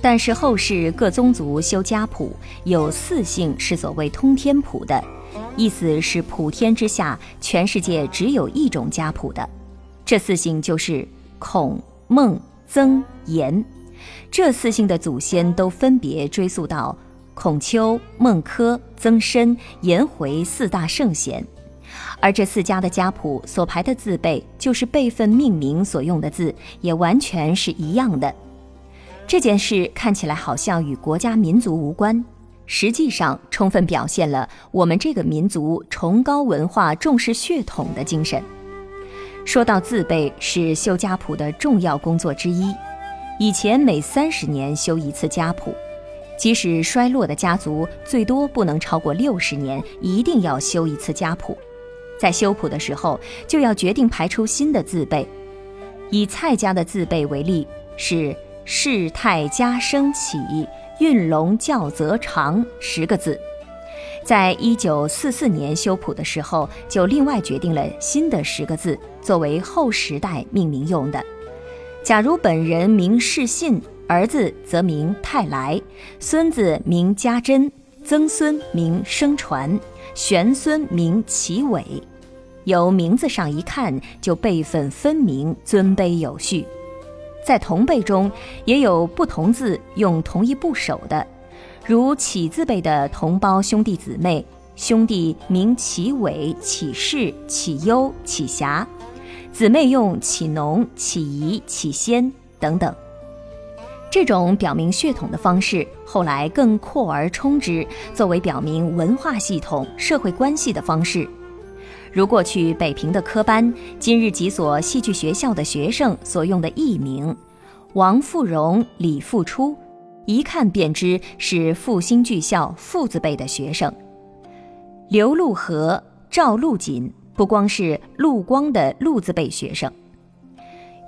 但是后世各宗族修家谱有四姓是所谓通天谱的，意思是普天之下全世界只有一种家谱的。这四姓就是孔、孟、曾、颜。这四姓的祖先都分别追溯到孔丘、孟轲、曾参、颜回四大圣贤。而这四家的家谱所排的字辈，就是辈分命名所用的字，也完全是一样的。这件事看起来好像与国家民族无关，实际上充分表现了我们这个民族崇高文化、重视血统的精神。说到字辈，是修家谱的重要工作之一。以前每三十年修一次家谱，即使衰落的家族，最多不能超过六十年，一定要修一次家谱。在修谱的时候，就要决定排出新的字辈。以蔡家的字辈为例，是“世泰家生起，运龙教则长”十个字。在一九四四年修谱的时候，就另外决定了新的十个字，作为后时代命名用的。假如本人名世信，儿子则名泰来，孙子名家珍，曾孙名生传。玄孙名齐伟，由名字上一看就辈分分明、尊卑有序。在同辈中也有不同字用同一部首的，如启字辈的同胞兄弟姊妹，兄弟名启伟、启世、启优、启霞，姊妹用启农、启仪、启先等等。这种表明血统的方式，后来更扩而充之，作为表明文化系统、社会关系的方式。如过去北平的科班，今日几所戏剧学校的学生所用的艺名，王富荣、李富初，一看便知是复兴剧校富字辈的学生。刘陆和、赵陆锦，不光是陆光的陆字辈学生。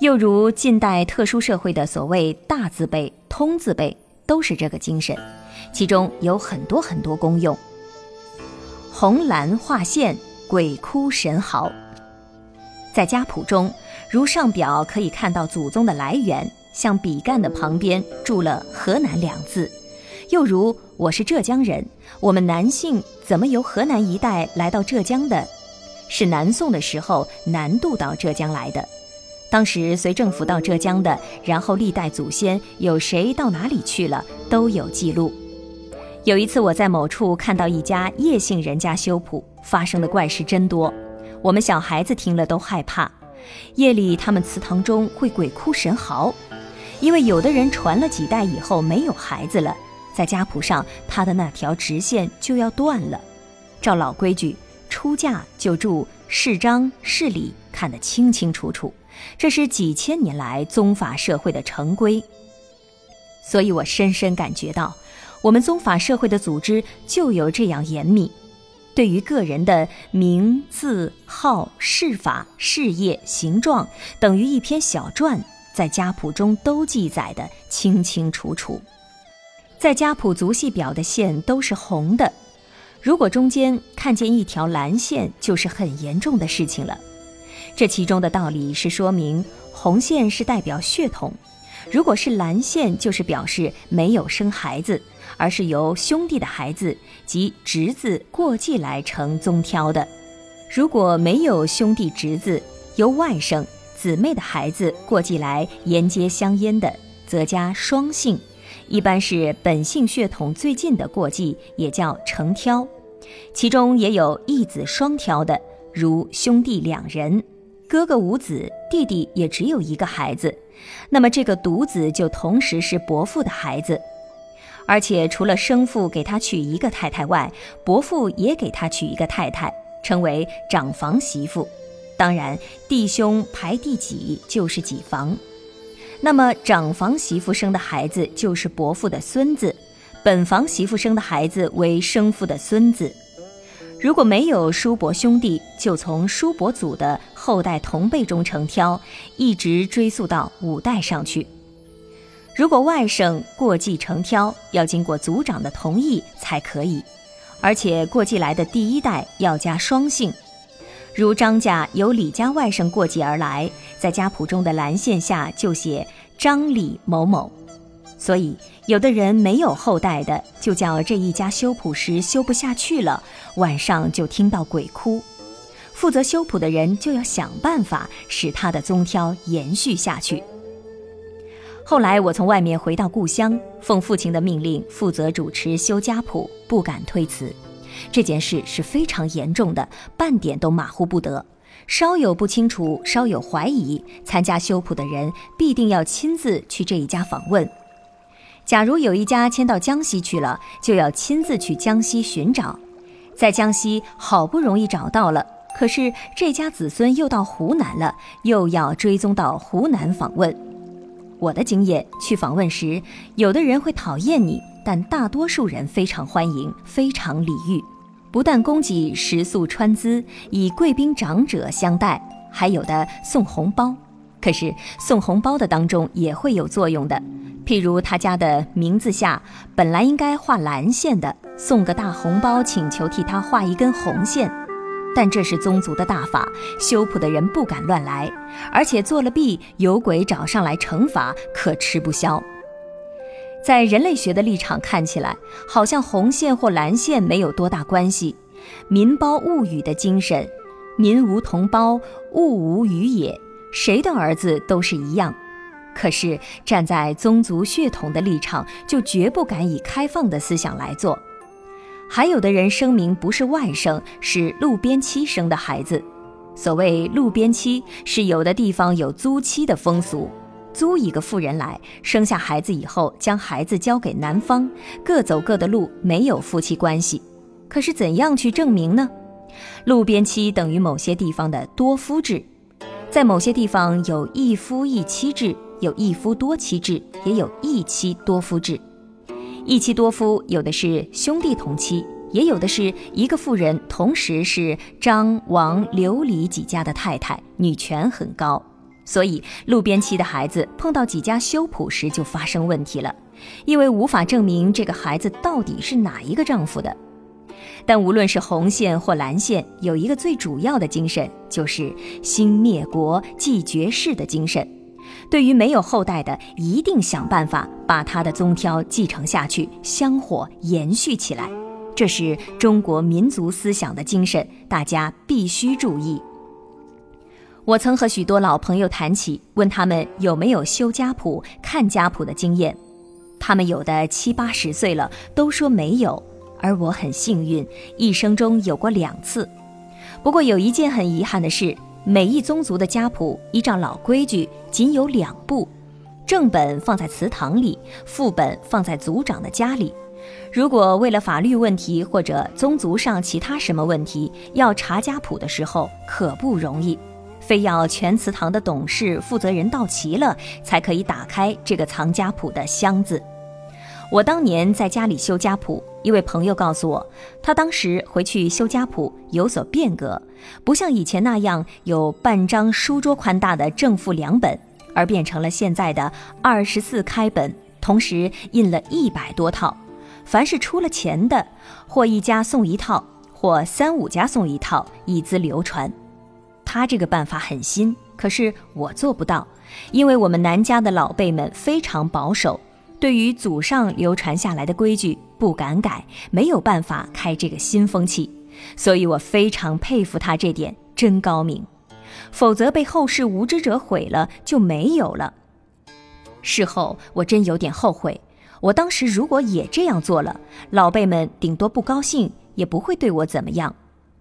又如近代特殊社会的所谓大字辈、通字辈，都是这个精神，其中有很多很多功用。红蓝画线，鬼哭神嚎。在家谱中，如上表可以看到祖宗的来源，像笔干的旁边注了河南两字。又如我是浙江人，我们南姓怎么由河南一带来到浙江的？是南宋的时候南渡到浙江来的。当时随政府到浙江的，然后历代祖先有谁到哪里去了，都有记录。有一次我在某处看到一家叶姓人家修谱，发生的怪事真多，我们小孩子听了都害怕。夜里他们祠堂中会鬼哭神嚎，因为有的人传了几代以后没有孩子了，在家谱上他的那条直线就要断了。照老规矩，出嫁就注世章世礼，看得清清楚楚。这是几千年来宗法社会的成规，所以我深深感觉到，我们宗法社会的组织就有这样严密，对于个人的名字、号、事法、事业、形状，等于一篇小传，在家谱中都记载的清清楚楚。在家谱族系表的线都是红的，如果中间看见一条蓝线，就是很严重的事情了。这其中的道理是说明红线是代表血统，如果是蓝线，就是表示没有生孩子，而是由兄弟的孩子及侄子过继来成宗挑的；如果没有兄弟侄子，由外甥姊妹的孩子过继来沿接相烟的，则加双姓，一般是本姓血统最近的过继，也叫成挑。其中也有一子双挑的，如兄弟两人。哥哥无子，弟弟也只有一个孩子，那么这个独子就同时是伯父的孩子，而且除了生父给他娶一个太太外，伯父也给他娶一个太太，称为长房媳妇。当然，弟兄排第几就是几房。那么长房媳妇生的孩子就是伯父的孙子，本房媳妇生的孩子为生父的孙子。如果没有叔伯兄弟，就从叔伯祖的后代同辈中承挑，一直追溯到五代上去。如果外甥过继承挑，要经过族长的同意才可以，而且过继来的第一代要加双姓。如张家由李家外甥过继而来，在家谱中的蓝线下就写张李某某。所以，有的人没有后代的，就叫这一家修谱时修不下去了，晚上就听到鬼哭。负责修谱的人就要想办法使他的宗挑延续下去。后来我从外面回到故乡，奉父亲的命令负责主持修家谱，不敢推辞。这件事是非常严重的，半点都马虎不得。稍有不清楚，稍有怀疑，参加修谱的人必定要亲自去这一家访问。假如有一家迁到江西去了，就要亲自去江西寻找，在江西好不容易找到了，可是这家子孙又到湖南了，又要追踪到湖南访问。我的经验，去访问时，有的人会讨厌你，但大多数人非常欢迎，非常礼遇，不但供给食宿穿资，以贵宾长者相待，还有的送红包。可是送红包的当中也会有作用的。譬如他家的名字下本来应该画蓝线的，送个大红包，请求替他画一根红线。但这是宗族的大法，修谱的人不敢乱来，而且做了弊，有鬼找上来惩罚，可吃不消。在人类学的立场看起来，好像红线或蓝线没有多大关系。民胞物与的精神，民无同胞，物无与也，谁的儿子都是一样。可是站在宗族血统的立场，就绝不敢以开放的思想来做。还有的人声明不是外甥，是路边妻生的孩子。所谓路边妻，是有的地方有租妻的风俗，租一个妇人来，生下孩子以后，将孩子交给男方，各走各的路，没有夫妻关系。可是怎样去证明呢？路边妻等于某些地方的多夫制，在某些地方有一夫一妻制。有一夫多妻制，也有一妻多夫制。一妻多夫，有的是兄弟同妻，也有的是一个妇人同时是张、王、刘、李几家的太太，女权很高。所以路边妻的孩子碰到几家修谱时就发生问题了，因为无法证明这个孩子到底是哪一个丈夫的。但无论是红线或蓝线，有一个最主要的精神，就是兴灭国、继绝世的精神。对于没有后代的，一定想办法把他的宗挑继承下去，香火延续起来。这是中国民族思想的精神，大家必须注意。我曾和许多老朋友谈起，问他们有没有修家谱、看家谱的经验，他们有的七八十岁了，都说没有。而我很幸运，一生中有过两次。不过有一件很遗憾的事。每一宗族的家谱依照老规矩，仅有两部，正本放在祠堂里，副本放在族长的家里。如果为了法律问题或者宗族上其他什么问题要查家谱的时候，可不容易，非要全祠堂的董事负责人到齐了，才可以打开这个藏家谱的箱子。我当年在家里修家谱，一位朋友告诉我，他当时回去修家谱有所变革，不像以前那样有半张书桌宽大的正负两本，而变成了现在的二十四开本，同时印了一百多套。凡是出了钱的，或一家送一套，或三五家送一套，以资流传。他这个办法很新，可是我做不到，因为我们南家的老辈们非常保守。对于祖上流传下来的规矩不敢改，没有办法开这个新风气，所以我非常佩服他这点，真高明。否则被后世无知者毁了就没有了。事后我真有点后悔，我当时如果也这样做了，老辈们顶多不高兴，也不会对我怎么样。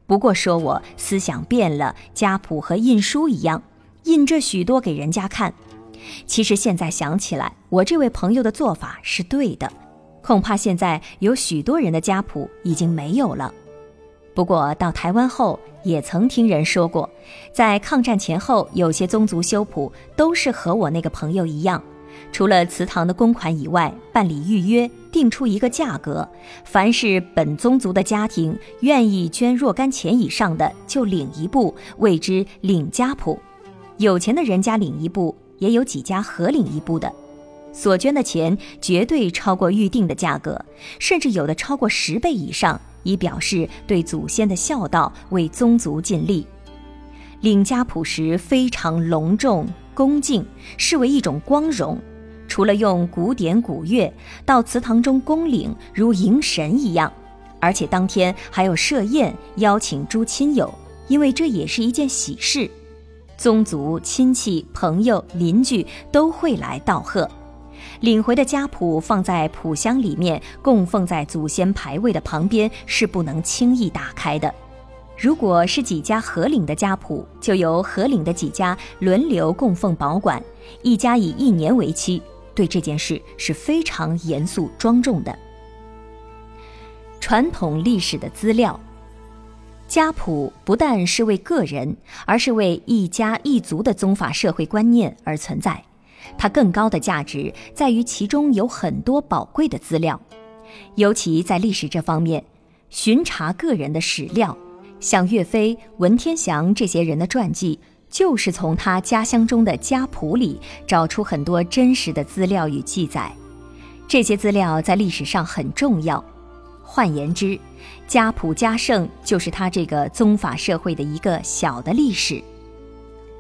不过说我思想变了，家谱和印书一样，印这许多给人家看。其实现在想起来，我这位朋友的做法是对的。恐怕现在有许多人的家谱已经没有了。不过到台湾后，也曾听人说过，在抗战前后，有些宗族修谱都是和我那个朋友一样，除了祠堂的公款以外，办理预约，定出一个价格。凡是本宗族的家庭愿意捐若干钱以上的，就领一部，谓之领家谱。有钱的人家领一部，也有几家合领一部的。所捐的钱绝对超过预定的价格，甚至有的超过十倍以上，以表示对祖先的孝道，为宗族尽力。领家谱时非常隆重恭敬，视为一种光荣。除了用古典古乐到祠堂中恭领，如迎神一样，而且当天还有设宴邀请诸亲友，因为这也是一件喜事，宗族亲戚朋友邻居都会来道贺。领回的家谱放在谱箱里面，供奉在祖先牌位的旁边，是不能轻易打开的。如果是几家合领的家谱，就由合领的几家轮流供奉保管，一家以一年为期。对这件事是非常严肃庄重的。传统历史的资料，家谱不但是为个人，而是为一家一族的宗法社会观念而存在。它更高的价值在于其中有很多宝贵的资料，尤其在历史这方面，巡查个人的史料，像岳飞、文天祥这些人的传记。就是从他家乡中的家谱里找出很多真实的资料与记载，这些资料在历史上很重要。换言之，家谱家盛就是他这个宗法社会的一个小的历史。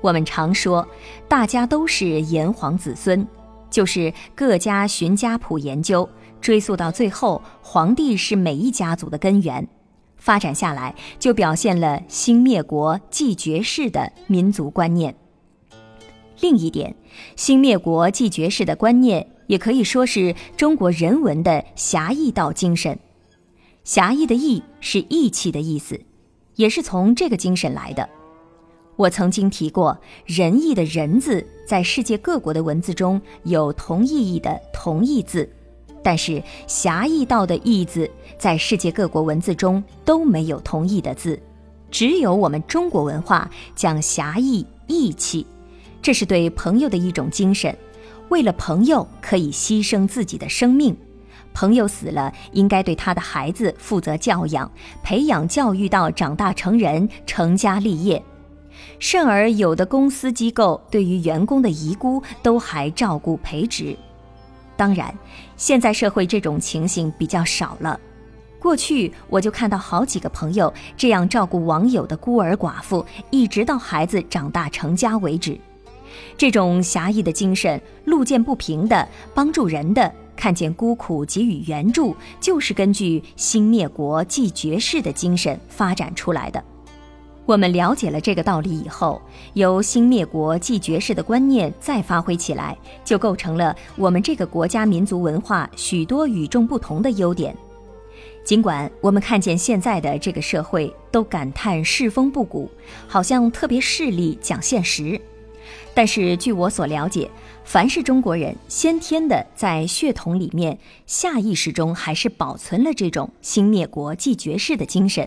我们常说，大家都是炎黄子孙，就是各家寻家谱研究，追溯到最后，皇帝是每一家族的根源。发展下来，就表现了兴灭国继绝世的民族观念。另一点，兴灭国继绝世的观念，也可以说是中国人文的侠义道精神。侠义的义是义气的意思，也是从这个精神来的。我曾经提过，仁义的仁字，在世界各国的文字中有同意义的同义字。但是侠义道的义字，在世界各国文字中都没有同义的字，只有我们中国文化讲侠义义气，这是对朋友的一种精神。为了朋友可以牺牲自己的生命，朋友死了应该对他的孩子负责教养，培养教育到长大成人，成家立业。甚而有的公司机构对于员工的遗孤都还照顾培植。当然，现在社会这种情形比较少了。过去我就看到好几个朋友这样照顾网友的孤儿寡妇，一直到孩子长大成家为止。这种侠义的精神，路见不平的帮助人的，看见孤苦给予援助，就是根据兴灭国继绝世的精神发展出来的。我们了解了这个道理以后，由兴灭国继绝世的观念再发挥起来，就构成了我们这个国家民族文化许多与众不同的优点。尽管我们看见现在的这个社会都感叹世风不古，好像特别势利讲现实，但是据我所了解，凡是中国人先天的在血统里面，下意识中还是保存了这种兴灭国继绝世的精神。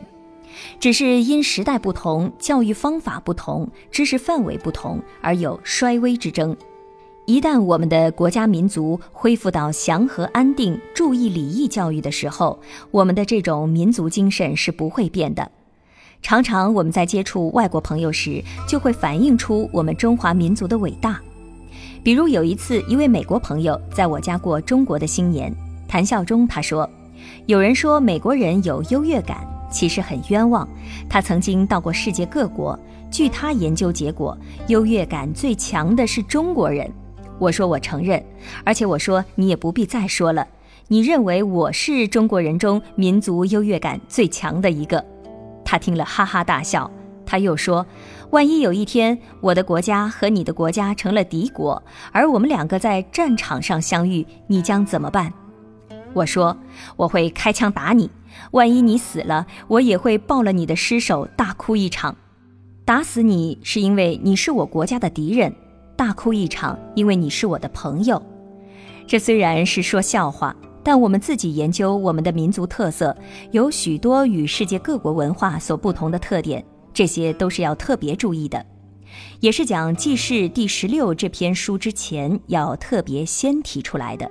只是因时代不同、教育方法不同、知识范围不同而有衰微之争。一旦我们的国家民族恢复到祥和安定、注意礼义教育的时候，我们的这种民族精神是不会变的。常常我们在接触外国朋友时，就会反映出我们中华民族的伟大。比如有一次，一位美国朋友在我家过中国的新年，谈笑中他说：“有人说美国人有优越感。”其实很冤枉，他曾经到过世界各国。据他研究结果，优越感最强的是中国人。我说我承认，而且我说你也不必再说了。你认为我是中国人中民族优越感最强的一个？他听了哈哈大笑。他又说：“万一有一天我的国家和你的国家成了敌国，而我们两个在战场上相遇，你将怎么办？”我说：“我会开枪打你。”万一你死了，我也会抱了你的尸首大哭一场。打死你是因为你是我国家的敌人，大哭一场因为你是我的朋友。这虽然是说笑话，但我们自己研究我们的民族特色，有许多与世界各国文化所不同的特点，这些都是要特别注意的。也是讲记事第十六这篇书之前要特别先提出来的。